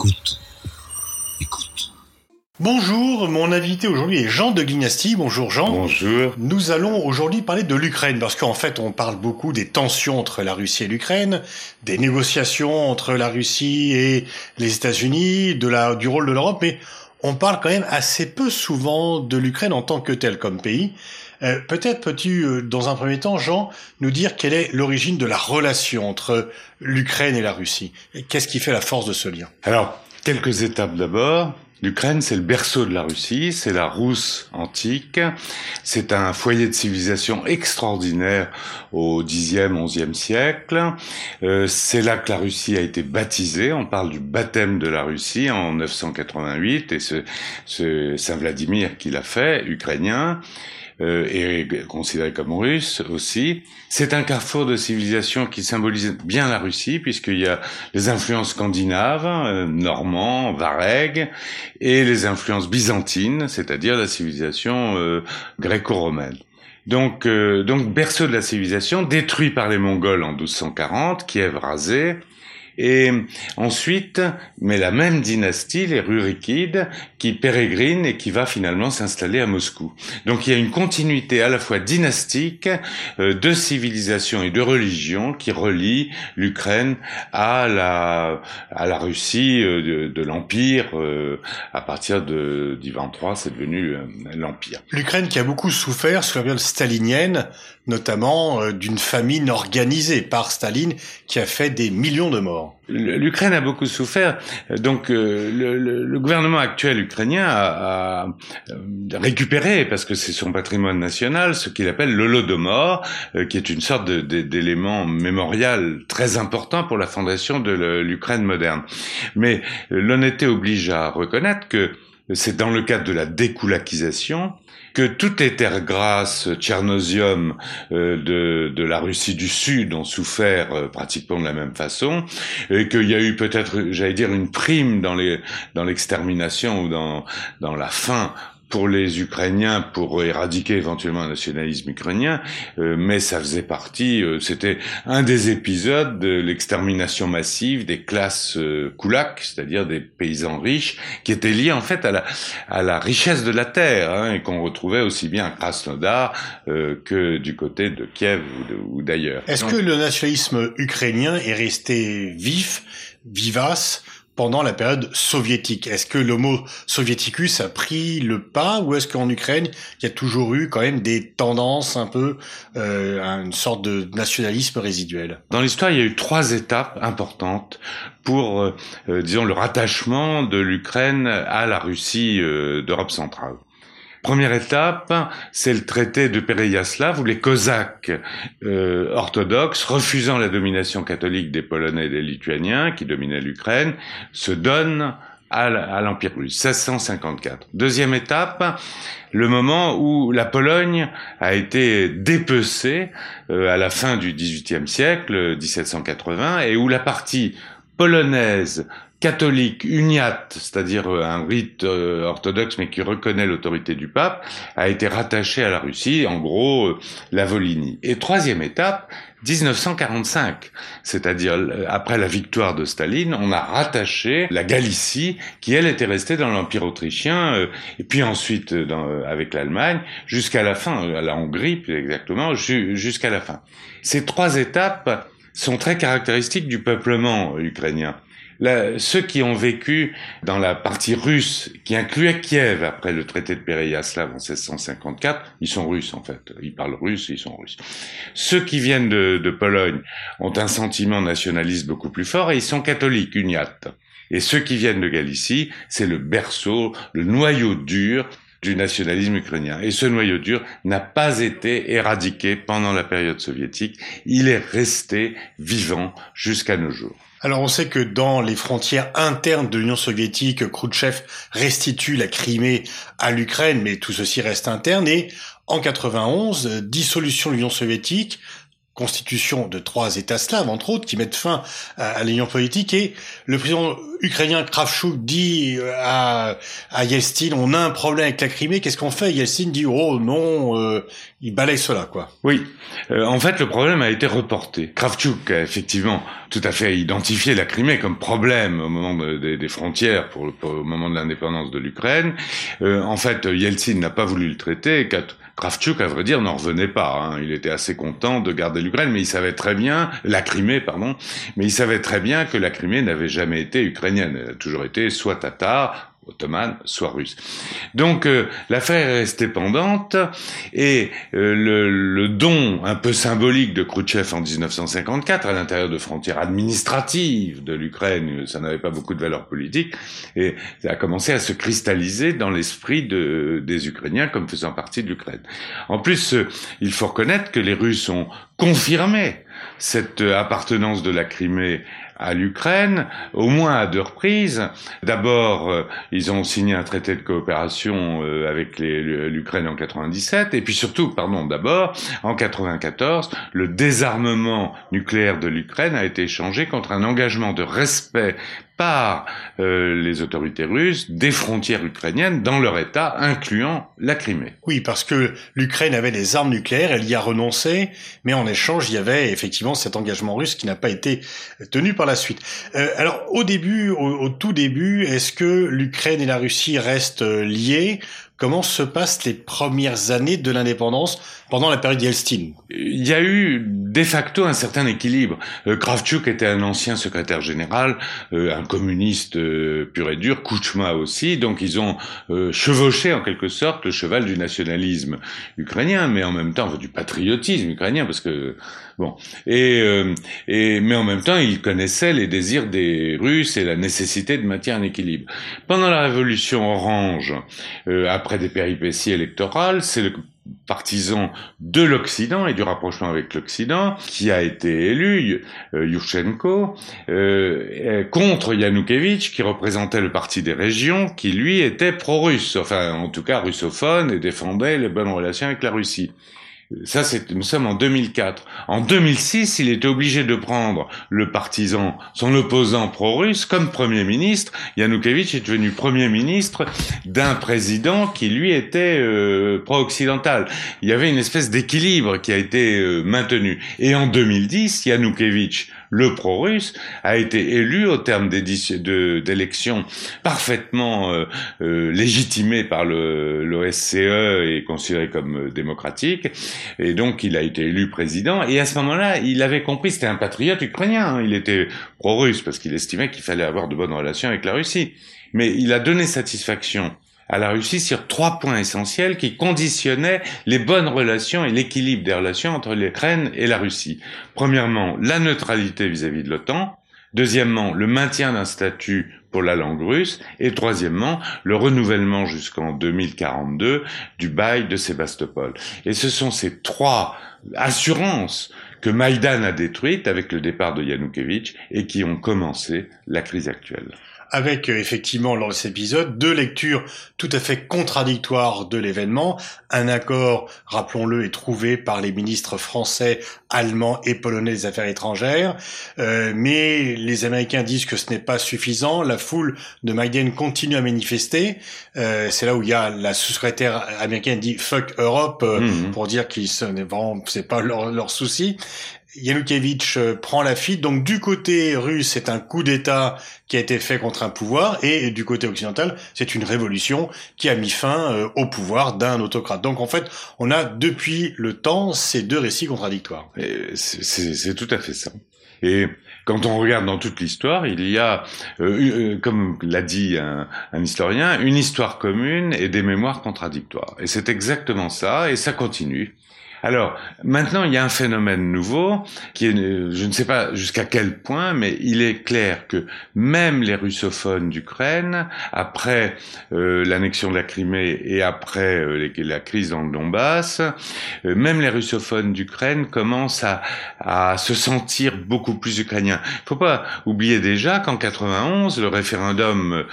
Écoute. Écoute. Bonjour, mon invité aujourd'hui est Jean de Glignasti. Bonjour Jean. Bonjour. Nous allons aujourd'hui parler de l'Ukraine parce qu'en fait on parle beaucoup des tensions entre la Russie et l'Ukraine, des négociations entre la Russie et les États-Unis, de la, du rôle de l'Europe, mais on parle quand même assez peu souvent de l'Ukraine en tant que tel comme pays. Euh, Peut-être peux-tu, euh, dans un premier temps, Jean, nous dire quelle est l'origine de la relation entre l'Ukraine et la Russie Qu'est-ce qui fait la force de ce lien? Alors, quelques étapes d'abord. L'Ukraine, c'est le berceau de la Russie, c'est la Rousse antique, c'est un foyer de civilisation extraordinaire au Xe, XIe siècle. Euh, c'est là que la Russie a été baptisée. On parle du baptême de la Russie en 988 et ce, ce Saint Vladimir qui l'a fait, ukrainien. Euh, et considéré comme russe aussi. C'est un carrefour de civilisation qui symbolise bien la Russie, puisqu'il y a les influences scandinaves, euh, normands, varègues, et les influences byzantines, c'est-à-dire la civilisation euh, gréco-romaine. Donc, euh, donc berceau de la civilisation, détruit par les Mongols en 1240, Kiev rasé, et ensuite, mais la même dynastie, les Rurikides, qui pérégrine et qui va finalement s'installer à Moscou. Donc il y a une continuité à la fois dynastique euh, de civilisation et de religion qui relie l'Ukraine à la à la Russie euh, de, de l'empire euh, à partir de d'Ivan III, c'est devenu euh, l'empire. L'Ukraine qui a beaucoup souffert sous la période stalinienne, notamment euh, d'une famine organisée par Staline qui a fait des millions de morts. L'Ukraine a beaucoup souffert. Donc euh, le, le, le, gouvernement actuel ukrainien a, a, récupéré, parce que c'est son patrimoine national, ce qu'il appelle l'Holodomor, euh, qui est une sorte d'élément mémorial très important pour la fondation de l'Ukraine moderne. Mais l'honnêteté oblige à reconnaître que c'est dans le cadre de la découlakisation que toutes les terres grasses Tchernosium euh, de, de, la Russie du Sud ont souffert euh, pratiquement de la même façon, et qu'il y a eu peut-être, j'allais dire, une prime dans dans l'extermination ou dans dans la fin pour les Ukrainiens pour éradiquer éventuellement un nationalisme ukrainien, euh, mais ça faisait partie, euh, c'était un des épisodes de l'extermination massive des classes euh, koulaks, c'est-à-dire des paysans riches, qui étaient liés en fait à la, à la richesse de la terre, hein, et qu'on retrouvait aussi bien à Krasnodar euh, que du côté de Kiev ou d'ailleurs. Est-ce que le nationalisme ukrainien est resté vif, vivace pendant la période soviétique. Est-ce que l'homo soviéticus a pris le pas ou est-ce qu'en Ukraine, il y a toujours eu quand même des tendances un peu euh, à une sorte de nationalisme résiduel? Dans l'histoire, il y a eu trois étapes importantes pour, euh, disons, le rattachement de l'Ukraine à la Russie euh, d'Europe centrale. Première étape, c'est le traité de Pereyaslav où les Cosaques euh, orthodoxes, refusant la domination catholique des Polonais et des Lituaniens qui dominaient l'Ukraine, se donnent à l'Empire russe, 1654. Deuxième étape, le moment où la Pologne a été dépecée euh, à la fin du XVIIIe siècle, 1780, et où la partie polonaise catholique uniate, c'est-à-dire euh, un rite euh, orthodoxe mais qui reconnaît l'autorité du pape, a été rattaché à la Russie, en gros euh, la Volhynie. Et troisième étape, 1945, c'est-à-dire après la victoire de Staline, on a rattaché la Galicie, qui elle était restée dans l'Empire autrichien, et puis ensuite dans, avec l'Allemagne, jusqu'à la fin, à la Hongrie plus exactement, jusqu'à la fin. Ces trois étapes sont très caractéristiques du peuplement ukrainien. Ceux qui ont vécu dans la partie russe, qui incluait Kiev après le traité de Pereyaslav en 1654, ils sont russes en fait. Ils parlent russe, ils sont russes. Ceux qui viennent de, de Pologne ont un sentiment nationaliste beaucoup plus fort et ils sont catholiques, uniates. Et ceux qui viennent de Galicie, c'est le berceau, le noyau dur du nationalisme ukrainien. Et ce noyau dur n'a pas été éradiqué pendant la période soviétique. Il est resté vivant jusqu'à nos jours. Alors on sait que dans les frontières internes de l'Union soviétique, Khrouchtchev restitue la Crimée à l'Ukraine, mais tout ceci reste interne. Et en 91, dissolution de l'Union soviétique, constitution de trois États slaves, entre autres, qui mettent fin à, l'union politique. Et le président ukrainien Kravchuk dit euh, à, à Yeltsin, on a un problème avec la Crimée, qu'est-ce qu'on fait? Yeltsin dit, oh non, euh, il balaye cela, quoi. Oui, euh, en fait, le problème a été reporté. Kravchuk a effectivement tout à fait identifié la Crimée comme problème au moment des frontières, pour, au moment de l'indépendance de l'Ukraine. en fait, Yeltsin n'a pas voulu le traiter. Kravchuk, à vrai dire, n'en revenait pas. Hein. Il était assez content de garder l'Ukraine, mais il savait très bien, la Crimée, pardon, mais il savait très bien que la Crimée n'avait jamais été ukrainienne. Elle a toujours été soit tatar, ottomane, soit russe. Donc euh, l'affaire est restée pendante et euh, le, don un peu symbolique de Khrouchtchev en 1954 à l'intérieur de frontières administratives de l'Ukraine, ça n'avait pas beaucoup de valeur politique et ça a commencé à se cristalliser dans l'esprit de, des Ukrainiens comme faisant partie de l'Ukraine. En plus, euh, il faut reconnaître que les Russes ont confirmé cette appartenance de la Crimée à l'Ukraine, au moins à deux reprises. D'abord, euh, ils ont signé un traité de coopération euh, avec l'Ukraine en 97, et puis surtout, pardon, d'abord, en 94, le désarmement nucléaire de l'Ukraine a été échangé contre un engagement de respect par euh, les autorités russes des frontières ukrainiennes dans leur État, incluant la Crimée. Oui, parce que l'Ukraine avait des armes nucléaires, elle y a renoncé, mais en échange, il y avait effectivement cet engagement russe qui n'a pas été tenu par la suite. Euh, alors, au début, au, tout début, est-ce que l'Ukraine et la Russie restent euh, liées? Comment se passent les premières années de l'indépendance? Pendant la période Yeltsin Il y a eu de facto un certain équilibre. Euh, Kravchuk était un ancien secrétaire général, euh, un communiste euh, pur et dur, Kuchma aussi, donc ils ont chevauché en quelque sorte le cheval du nationalisme ukrainien, mais en même temps du patriotisme ukrainien, parce que bon, et, et mais en même temps ils connaissaient les désirs des Russes et la nécessité de maintenir un équilibre. Pendant la révolution orange, après des péripéties électorales, c'est le partisan de l'Occident et du rapprochement avec l'Occident, qui a été élu, euh, Yushchenko, euh, contre Yanukovych, qui représentait le parti des régions, qui lui était pro-russe, enfin en tout cas russophone, et défendait les bonnes relations avec la Russie. Ça, c'est, nous sommes en 2004. En 2006, il était obligé de prendre le partisan, son opposant pro-russe, comme premier ministre. Yanukovych est devenu premier ministre d'un président qui, lui, était euh, pro-occidental. Il y avait une espèce d'équilibre qui a été euh, maintenu. Et en 2010, Yanukovych le pro-russe, a été élu au terme d'élections parfaitement euh, euh, légitimées par l'OSCE et considérées comme euh, démocratiques. Et donc, il a été élu président. Et à ce moment-là, il avait compris, c'était un patriote ukrainien. Hein. il était pro-russe parce qu'il estimait qu'il fallait avoir de bonnes relations avec la Russie. Mais il a donné satisfaction à la Russie sur trois points essentiels qui conditionnaient les bonnes relations et l'équilibre des relations entre l'Ukraine et la Russie. Premièrement, la neutralité vis-à-vis de l'OTAN. Deuxièmement, le maintien d'un statut pour la langue russe. Et troisièmement, le renouvellement jusqu'en 2042 du bail de Sébastopol. Et ce sont ces trois assurances que Maïdan a détruites avec le départ de Yanukovych et qui ont commencé la crise actuelle avec euh, effectivement lors de cet épisode deux lectures tout à fait contradictoires de l'événement. Un accord, rappelons-le, est trouvé par les ministres français, allemands et polonais des Affaires étrangères, euh, mais les Américains disent que ce n'est pas suffisant. La foule de Maïden continue à manifester. Euh, c'est là où il y a la sous-secrétaire américaine dit "fuck Europe" mmh. pour dire qu'ils ce n'est vraiment c'est pas leur, leur souci. Yanukovych euh, prend la fuite. Donc du côté russe, c'est un coup d'État qui a été fait contre un pouvoir, et du côté occidental, c'est une révolution qui a mis fin euh, au pouvoir d'un autocrate. Donc en fait, on a depuis le temps ces deux récits contradictoires. C'est tout à fait ça. Et quand on regarde dans toute l'histoire, il y a, euh, comme l'a dit un, un, historien, une histoire commune et des mémoires contradictoires. Et c'est exactement ça, et ça continue. Alors, maintenant, il y a un phénomène nouveau qui est, je ne sais pas jusqu'à quel point, mais il est clair que même les russophones d'Ukraine, après euh, l'annexion de la Crimée et après euh, la crise dans le Donbass, euh, même les russophones d'Ukraine commencent à, se sentir beaucoup plus ukrainiens. Il faut pas oublier déjà qu'en 91, le référendum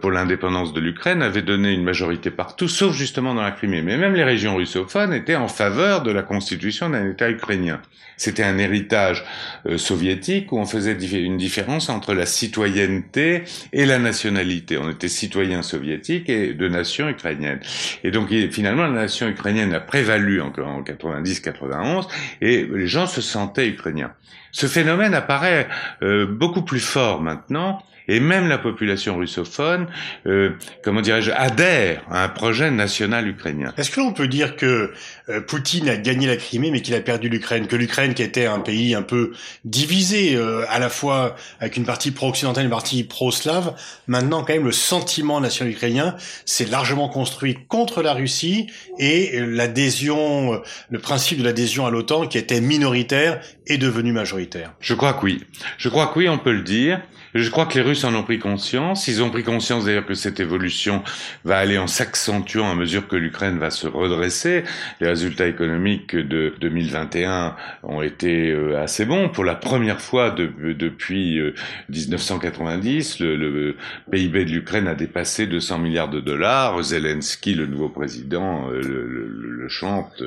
pour l'indépendance de l'Ukraine avait donné une majorité partout, sauf justement dans la Crimée. Mais même les régions russophones étaient en faveur de de la constitution d'un État ukrainien. C'était un héritage euh, soviétique où on faisait une différence entre la citoyenneté et la nationalité. On était citoyen soviétique et de nation ukrainienne. Et donc finalement, la nation ukrainienne a prévalu en, en 90-91 et les gens se sentaient ukrainiens. Ce phénomène apparaît euh, beaucoup plus fort maintenant et même la population russophone, euh, comment dirais-je, adhère à un projet national ukrainien. Est-ce que l'on peut dire que euh, Poutine a gagné la Crimée, mais qu'il a perdu l'Ukraine, que l'Ukraine, qui était un pays un peu divisé, euh, à la fois avec une partie pro-occidentale et une partie pro-slave, maintenant quand même le sentiment national ukrainien s'est largement construit contre la Russie et l'adhésion, le principe de l'adhésion à l'OTAN, qui était minoritaire, est devenu majoritaire? Je crois que oui. Je crois que oui, on peut le dire. Je crois que les Russes en ont pris conscience. Ils ont pris conscience d'ailleurs que cette évolution va aller en s'accentuant à mesure que l'Ukraine va se redresser. Les résultats économiques de 2021 ont été euh, assez bons. Pour la première fois depuis 1990, euh, le, PIB de l'Ukraine a dépassé 200 milliards de dollars. Zelensky, le nouveau président, euh, le, chante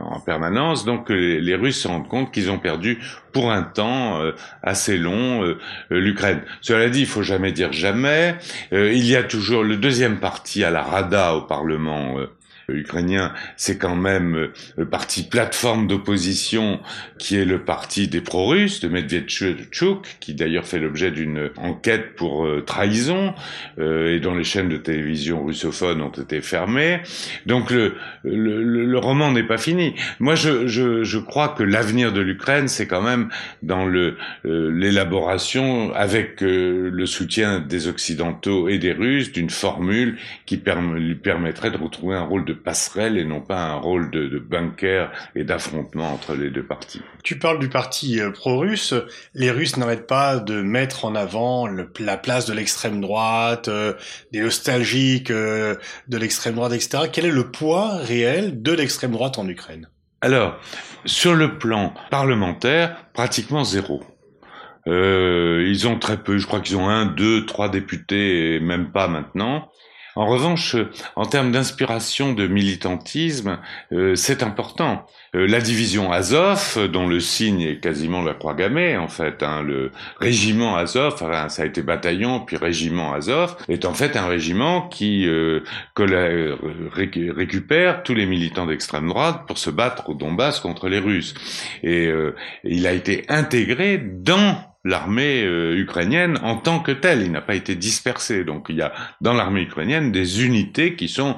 en permanence. Donc les, Russes se rendent compte qu'ils ont perdu pour un temps assez long l'Ukraine. Cela dit, il faut jamais dire jamais. Euh, il y a toujours le deuxième parti à la Rada au Parlement euh, ukrainien, c'est quand même euh, le parti plateforme d'opposition qui est le parti des pro-russes de Medvedchuk, qui d'ailleurs fait l'objet d'une enquête pour euh, trahison euh, et dont les chaînes de télévision russophones ont été fermées. Donc le, le, le roman n'est pas fini. Moi, je, je, je crois que l'avenir de l'Ukraine, c'est quand même dans le l'élaboration avec le soutien des Occidentaux et des Russes d'une formule qui lui permettrait de retrouver un rôle de passerelle et non pas un rôle de, de bunker et d'affrontement entre les deux parties. Tu parles du parti euh, pro-russe. Les Russes n'arrêtent pas de mettre en avant la place de l'extrême droite, euh, des nostalgiques euh, de l'extrême droite, etc. Quel est le poids réel de l'extrême droite en Ukraine? Alors, sur le plan parlementaire, pratiquement zéro. Euh, ils ont très peu, je crois qu'ils ont un, deux, trois députés, même pas maintenant. En revanche, en termes d'inspiration de militantisme, euh, c'est important. Euh, la division Azov, dont le signe est quasiment la croix gammée, en fait, hein, le régiment Azov, enfin, ça a été bataillon puis régiment Azov, est en fait un régiment qui euh, récupère tous les militants d'extrême droite pour se battre au Donbass contre les Russes. Et il a été intégré dans l'armée euh, ukrainienne en tant que telle. Il n'a pas été dispersé. Donc il y a dans l'armée ukrainienne des unités qui sont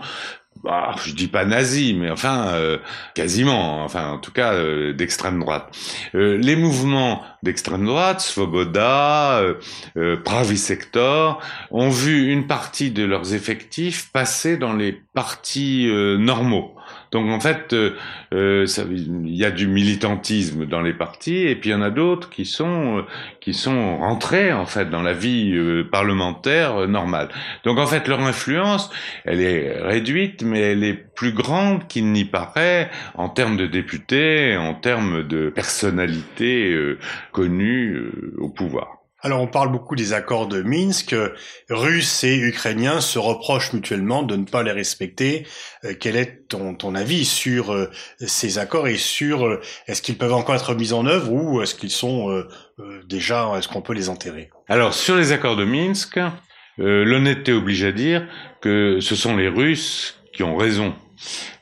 bah, je dis pas nazi, mais enfin euh, quasiment, enfin en tout cas euh, d'extrême droite. les mouvements d'extrême droite, Svoboda, euh, Pravi Sector, ont vu une partie de leurs effectifs passer dans les partis normaux. Donc en fait, euh, euh, il y a du militantisme dans les partis, et puis il y en a d'autres qui sont euh, qui sont rentrés en fait dans la vie parlementaire normale. Donc en fait, leur influence, elle est réduite, mais elle est plus grande qu'il n'y paraît en termes de députés, en termes de personnalités connues au pouvoir. Alors on parle beaucoup des accords de Minsk. Russes et Ukrainiens se reprochent mutuellement de ne pas les respecter. Euh, quel est ton, ton avis sur euh, ces accords et sur euh, est-ce qu'ils peuvent encore être mis en œuvre ou est-ce qu'ils sont déjà, est-ce qu'on peut les enterrer? Alors sur les accords de Minsk, l'honnêteté oblige à dire que ce sont les Russes qui ont raison.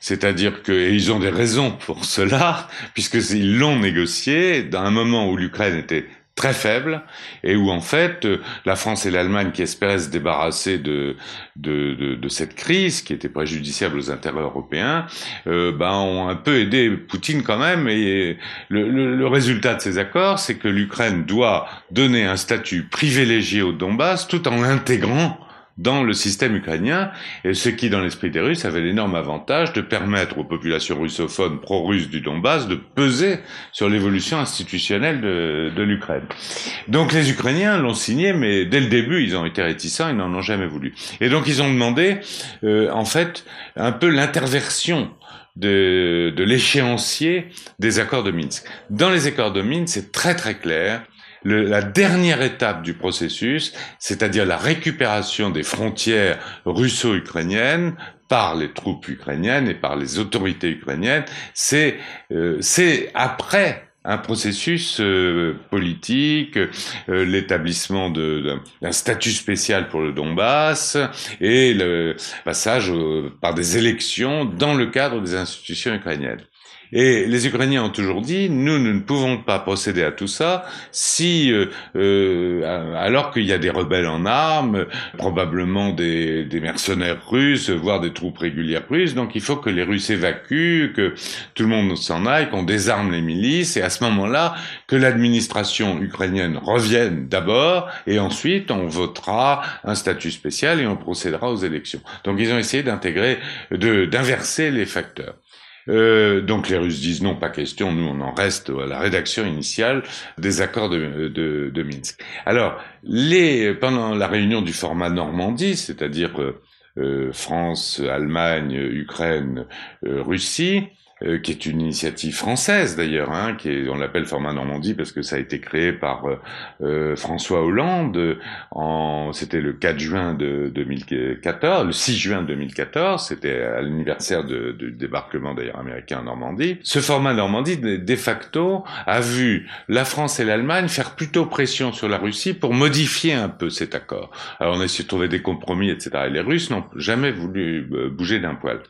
C'est-à-dire qu'ils ont des raisons pour cela, puisqu'ils l'ont négocié dans un moment où l'Ukraine était très faible et où en fait euh, la France et l'Allemagne qui espéraient se débarrasser de, de, de, de, cette crise qui était préjudiciable aux intérêts européens euh, ben, ont un peu aidé Poutine quand même. Et le, le, le résultat de ces accords c'est que l'Ukraine doit donner un statut privilégié au Donbass tout en l'intégrant dans le système ukrainien, et ce qui, dans l'esprit des Russes, avait l'énorme avantage de permettre aux populations russophones pro-russes du Donbass de peser sur l'évolution institutionnelle de, de l'Ukraine. Donc les Ukrainiens l'ont signé, mais dès le début, ils ont été réticents, ils n'en ont jamais voulu. Et donc ils ont demandé, euh, en fait, un peu l'interversion de, de l'échéancier des accords de Minsk. Dans les accords de Minsk, c'est très très clair la dernière étape du processus, c'est-à-dire la récupération des frontières russo-ukrainiennes par les troupes ukrainiennes et par les autorités ukrainiennes. C'est euh, après un processus euh, politique, euh, l'établissement d'un statut spécial pour le Donbass et le passage par des élections dans le cadre des institutions ukrainiennes. Et les Ukrainiens ont toujours dit, nous, nous ne pouvons pas procéder à tout ça si, euh, euh, alors qu'il y a des rebelles en armes, probablement des, des, mercenaires russes, voire des troupes régulières russes. Donc il faut que les Russes évacuent, que tout le monde s'en aille, qu'on désarme les milices, et à ce moment-là, que l'administration ukrainienne revienne d'abord, et ensuite on votera un statut spécial et on procédera aux élections. Donc ils ont essayé d'intégrer, d'inverser les facteurs. Euh, donc les Russes disent non, pas question, nous on en reste à la rédaction initiale des accords de, de, de Minsk. Alors, les, pendant la réunion du format Normandie, c'est-à-dire euh, euh France, Allemagne, Ukraine, euh, Russie, euh, qui est une initiative française d'ailleurs, hein, qui est, on l'appelle format Normandie parce que ça a été créé par euh, euh François Hollande. En, c'était le 4 juin de 2014, le 6 juin 2014, c'était à l'anniversaire du débarquement d'ailleurs américain en Normandie. Ce format Normandie, de, facto, a vu la France et l'Allemagne faire plutôt pression sur la Russie pour modifier un peu cet accord. Alors on a essayé de trouver des compromis, etc. Et les Russes n'ont jamais voulu euh, bouger d'un poil.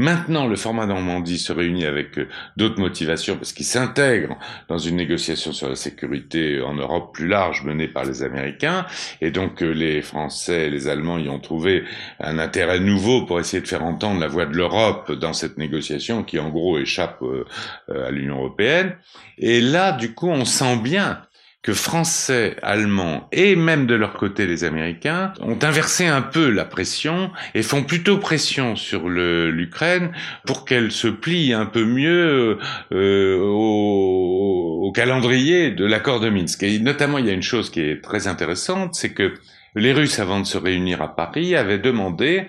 Maintenant, le format Normandie se réunit avec euh, d'autres motivations parce qu'il s'intègre dans une négociation sur la sécurité en Europe plus large menée par les Américains. Et donc, euh, les Français et les Allemands y ont trouvé un intérêt nouveau pour essayer de faire entendre la voix de l'Europe dans cette négociation qui, en gros, échappe euh, à l'Union européenne. Et là, du coup, on sent bien que Français, Allemands et même de leur côté les Américains ont inversé un peu la pression et font plutôt pression sur l'Ukraine pour qu'elle se plie un peu mieux euh, au, au, calendrier de l'accord de Minsk. Et notamment, il y a une chose qui est très intéressante, c'est que les Russes, avant de se réunir à Paris, avaient demandé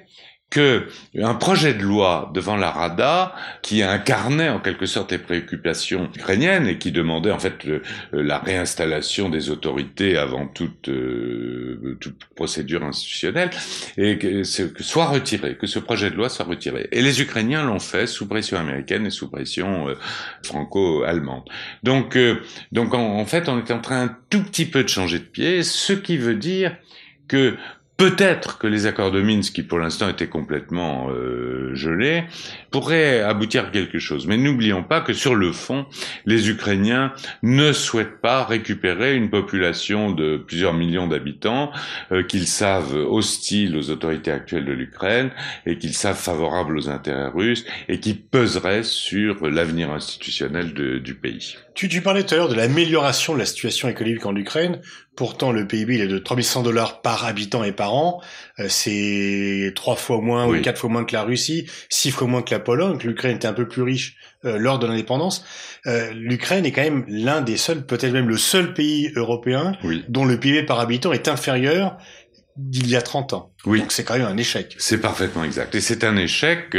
que un projet de loi devant la Rada qui incarnait en quelque sorte les préoccupations ukrainiennes et qui demandait en fait la réinstallation des autorités avant toute euh, toute procédure institutionnelle et que, que, soit retiré, que ce projet de loi soit retiré. Et les Ukrainiens l'ont fait sous pression américaine et sous pression euh, franco-allemande. Donc euh, donc en, en fait on est en train un tout petit peu de changer de pied, ce qui veut dire que Peut-être que les accords de Minsk, qui pour l'instant étaient complètement euh, gelés, pourraient aboutir à quelque chose. Mais n'oublions pas que sur le fond, les Ukrainiens ne souhaitent pas récupérer une population de plusieurs millions d'habitants euh, qu'ils savent hostiles aux autorités actuelles de l'Ukraine et qu'ils savent favorables aux intérêts russes et qui peseraient sur l'avenir institutionnel du pays. Tu, tu parlais tout à l'heure de l'amélioration de la situation économique en Ukraine. Pourtant, le PIB il est de 3100 dollars par habitant et par an. Euh, c'est trois fois moins ou quatre fois moins que la Russie, six fois moins que la Pologne. L'Ukraine était un peu plus riche euh, lors de l'indépendance. Euh, L'Ukraine est quand même l'un des seuls, peut-être même le seul pays européen dont le PIB par habitant est inférieur d'il y a 30 ans. Oui. Donc c'est quand même un échec. C'est parfaitement exact. Et c'est un échec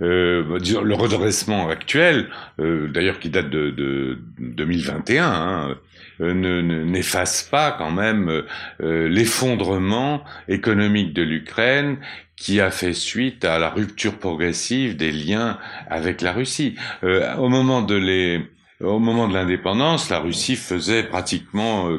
euh, le redressement actuel, euh, d'ailleurs qui date de, de 2021, hein, euh, ne n'efface pas quand même euh, l'effondrement économique de l'Ukraine qui a fait suite à la rupture progressive des liens avec la Russie. au moment de les au moment de l'indépendance, la Russie faisait pratiquement, euh,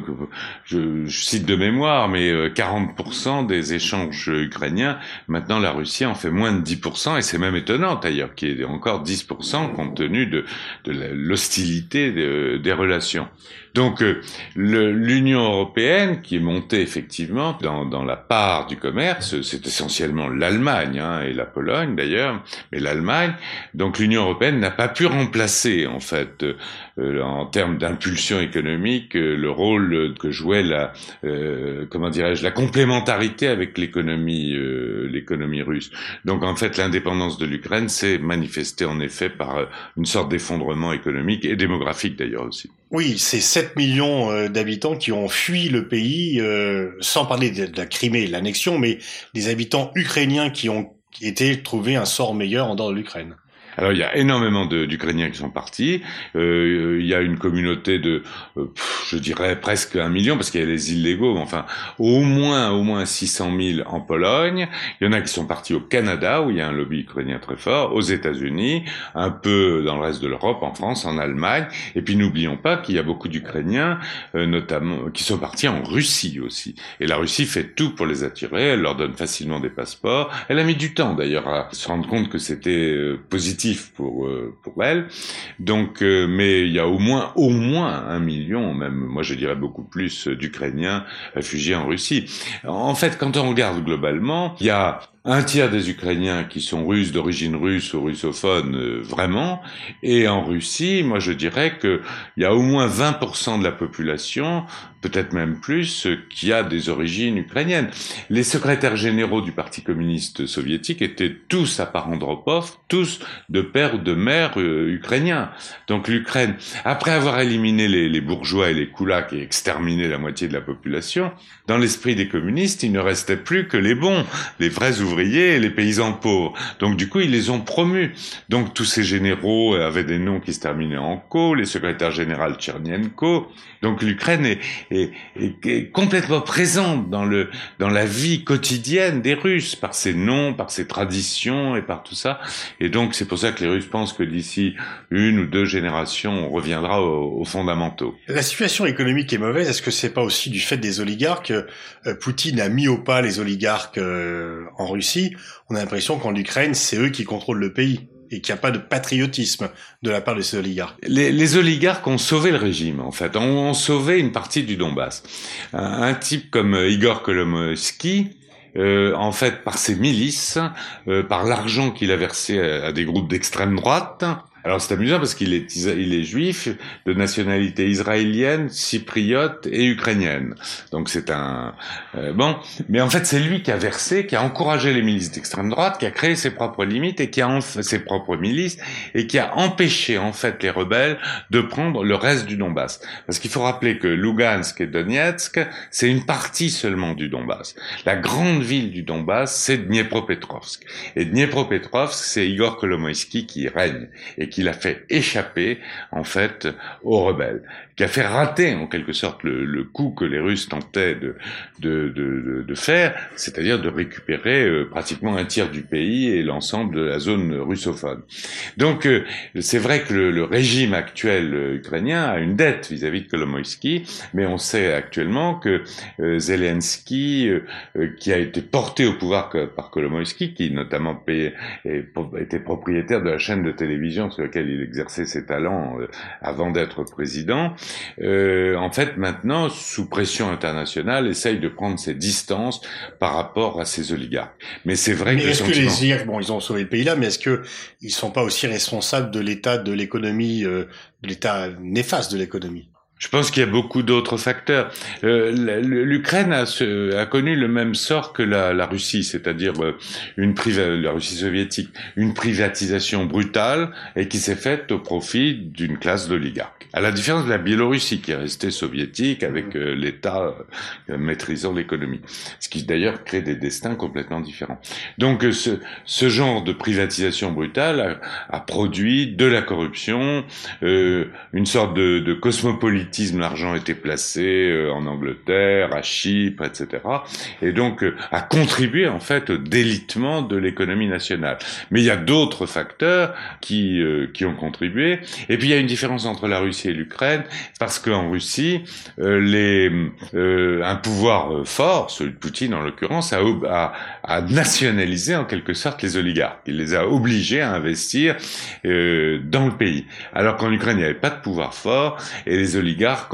je, cite de mémoire, mais 40% euh, des échanges ukrainiens. Maintenant, la Russie en fait moins de 10%, et c'est même étonnant d'ailleurs qu'il y ait encore 10% compte tenu de, de l'hostilité des relations. Donc euh, l'Union européenne, qui est montée effectivement dans, dans la part du commerce, c'est essentiellement l'Allemagne hein, et la Pologne d'ailleurs, mais l'Allemagne. Donc l'Union européenne n'a pas pu remplacer en fait euh, en termes d'impulsion économique euh, le rôle que jouait la comment dirais-je la complémentarité avec l'économie l'économie russe. Donc en fait l'indépendance de l'Ukraine s'est manifestée en effet par une sorte d'effondrement économique et démographique d'ailleurs aussi. Oui, c'est 7 millions euh, d'habitants qui ont fui le pays, euh, sans parler de, la Crimée, l'annexion, mais des habitants ukrainiens qui ont été trouver un sort meilleur en dehors de l'Ukraine. Alors il y a énormément d'Ukrainiens qui sont partis. Euh, il y a une communauté de, euh, je dirais presque un million parce qu'il y a les illégaux. Enfin, au moins au moins 600 000 en Pologne. Il y en a qui sont partis au Canada où il y a un lobby ukrainien très fort, aux États-Unis, un peu dans le reste de l'Europe, en France, en Allemagne. Et puis n'oublions pas qu'il y a beaucoup d'Ukrainiens, euh, notamment, qui sont partis en Russie aussi. Et la Russie fait tout pour les attirer. Elle leur donne facilement des passeports. Elle a mis du temps d'ailleurs à se rendre compte que c'était positif pour euh, pour elle. Donc, euh, mais il y a au moins au moins un million, même moi je dirais beaucoup plus d'Ukrainiens réfugiés en Russie. En fait, quand on regarde globalement, il y a un tiers des Ukrainiens qui sont russes d'origine russe ou russophones euh, vraiment, et en Russie, moi je dirais qu'il y a au moins 20% de la population, peut-être même plus, qui a des origines ukrainiennes. Les secrétaires généraux du Parti communiste soviétique étaient tous à part Andropov, tous de père ou de mère euh, ukrainiens. Donc l'Ukraine, après avoir éliminé les, les bourgeois et les koulaks et exterminé la moitié de la population, dans l'esprit des communistes, il ne restait plus que les bons, les vrais ouvriers les paysans pauvres. Donc du coup, ils les ont promus. Donc tous ces généraux avaient des noms qui se terminaient en ko, les secrétaires généraux Tchernienko. Donc l'Ukraine est, complètement présente dans la vie quotidienne des Russes par ses noms, par ses traditions et par tout ça. Et donc c'est pour ça que les Russes pensent que d'ici une ou deux générations, on reviendra aux, fondamentaux. La situation économique est mauvaise. Est-ce que c'est pas aussi du fait des oligarques? Euh, Poutine a mis au pas les oligarques euh, en On a l'impression qu'en Ukraine, c'est eux qui contrôlent le pays et qu'il n'y a pas de patriotisme de la part de ces oligarques. Les, oligarques ont sauvé le régime, en fait, ont, sauvé une partie du Donbass. Un, type comme euh, Igor Kolomoisky, euh, en fait, par ses milices, euh, par l'argent qu'il a versé à des groupes d'extrême droite, alors c'est amusant parce qu'il est, il est juif de nationalité israélienne, cypriote et ukrainienne. Donc c'est un euh, bon, mais en fait c'est lui qui a versé, qui a encouragé les milices d'extrême droite, qui a créé ses propres limites et qui a ses propres milices et qui a empêché en fait les rebelles de prendre le reste du Donbass. Parce qu'il faut rappeler que Lugansk et Donetsk c'est une partie seulement du Donbass. La grande ville du Donbass c'est Dniepropetrovsk et Dniepropetrovsk c'est Igor Kolomoïski qui règne et qu'il a fait échapper en fait aux rebelles, qui a fait rater en quelque sorte le, coup que les Russes tentaient de, de, de, faire, c'est-à-dire de récupérer euh, pratiquement un tiers du pays et l'ensemble de la zone russophone. Donc euh, c'est vrai que le, régime actuel euh, ukrainien a une dette vis-à-vis de Kolomoïski, mais on sait actuellement que Zelensky, qui a été porté au pouvoir par Kolomoïski, qui notamment était propriétaire de la chaîne de télévision sur laquelle il exerçait ses talents avant d'être président, euh, en fait, maintenant, sous pression internationale, essaye de prendre ses distances par rapport à ces oligarques. Mais c'est vrai mais que... est-ce que les oligarques, bon, ils ont sauvé le pays là, mais est-ce que ils sont pas aussi responsables de l'état de l'économie, euh, de l'état néfaste de l'économie? Je pense qu'il y a beaucoup d'autres facteurs. Euh, L'Ukraine a, a, connu le même sort que la, la Russie, c'est-à-dire euh, une la Russie soviétique, une privatisation brutale et qui s'est faite au profit d'une classe d'oligarques. À la différence de la Biélorussie, qui est restée soviétique avec euh, l'État euh, maîtrisant l'économie, ce qui d'ailleurs crée des destins complètement différents. Donc ce, ce genre de privatisation brutale a, a produit de la corruption, une sorte de, de cosmopolitisme l'argent était placé euh, en Angleterre, à Chypre, etc. Et donc euh, a contribué en fait au délitement de l'économie nationale. Mais il y a d'autres facteurs qui euh, qui ont contribué. Et puis il y a une différence entre la Russie et l'Ukraine parce qu'en Russie, un pouvoir fort, celui de Poutine en l'occurrence, a, a, nationalisé en quelque sorte les oligarques. Il les a obligés à investir dans le pays. Alors qu'en Ukraine, il n'y avait pas de pouvoir fort et les oligarques oligarques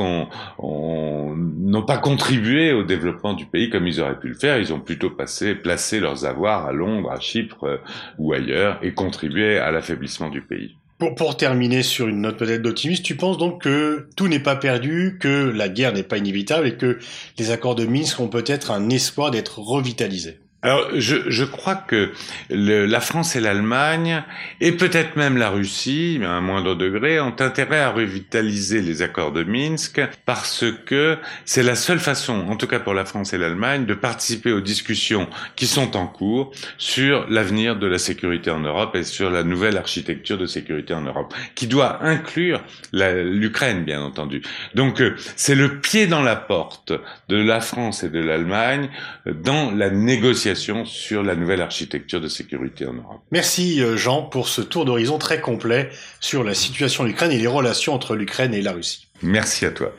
n'ont pas contribué au développement du pays comme ils auraient pu le faire. Ils ont plutôt passé, placé leurs avoirs à Londres, à Chypre euh, ou ailleurs et contribué à l'affaiblissement du pays. Pour, pour terminer sur une note peut-être d'optimisme, tu penses donc que tout n'est pas perdu, que la guerre n'est pas inévitable et que les accords de Minsk ont peut-être un espoir d'être revitalisés? Alors, je, je crois que le, la France et l'Allemagne, et peut-être même la Russie, à un moindre degré, ont intérêt à revitaliser les accords de Minsk parce que c'est la seule façon, en tout cas pour la France et l'Allemagne, de participer aux discussions qui sont en cours sur l'avenir de la sécurité en Europe et sur la nouvelle architecture de sécurité en Europe, qui doit inclure l'Ukraine, bien entendu. Donc, euh, c'est le pied dans la porte de la France et de l'Allemagne dans la négociation sur la nouvelle architecture de sécurité en Europe. Merci euh, Jean pour ce tour d'horizon très complet sur la situation de l'Ukraine et les relations entre l'Ukraine et la Russie. Merci à toi.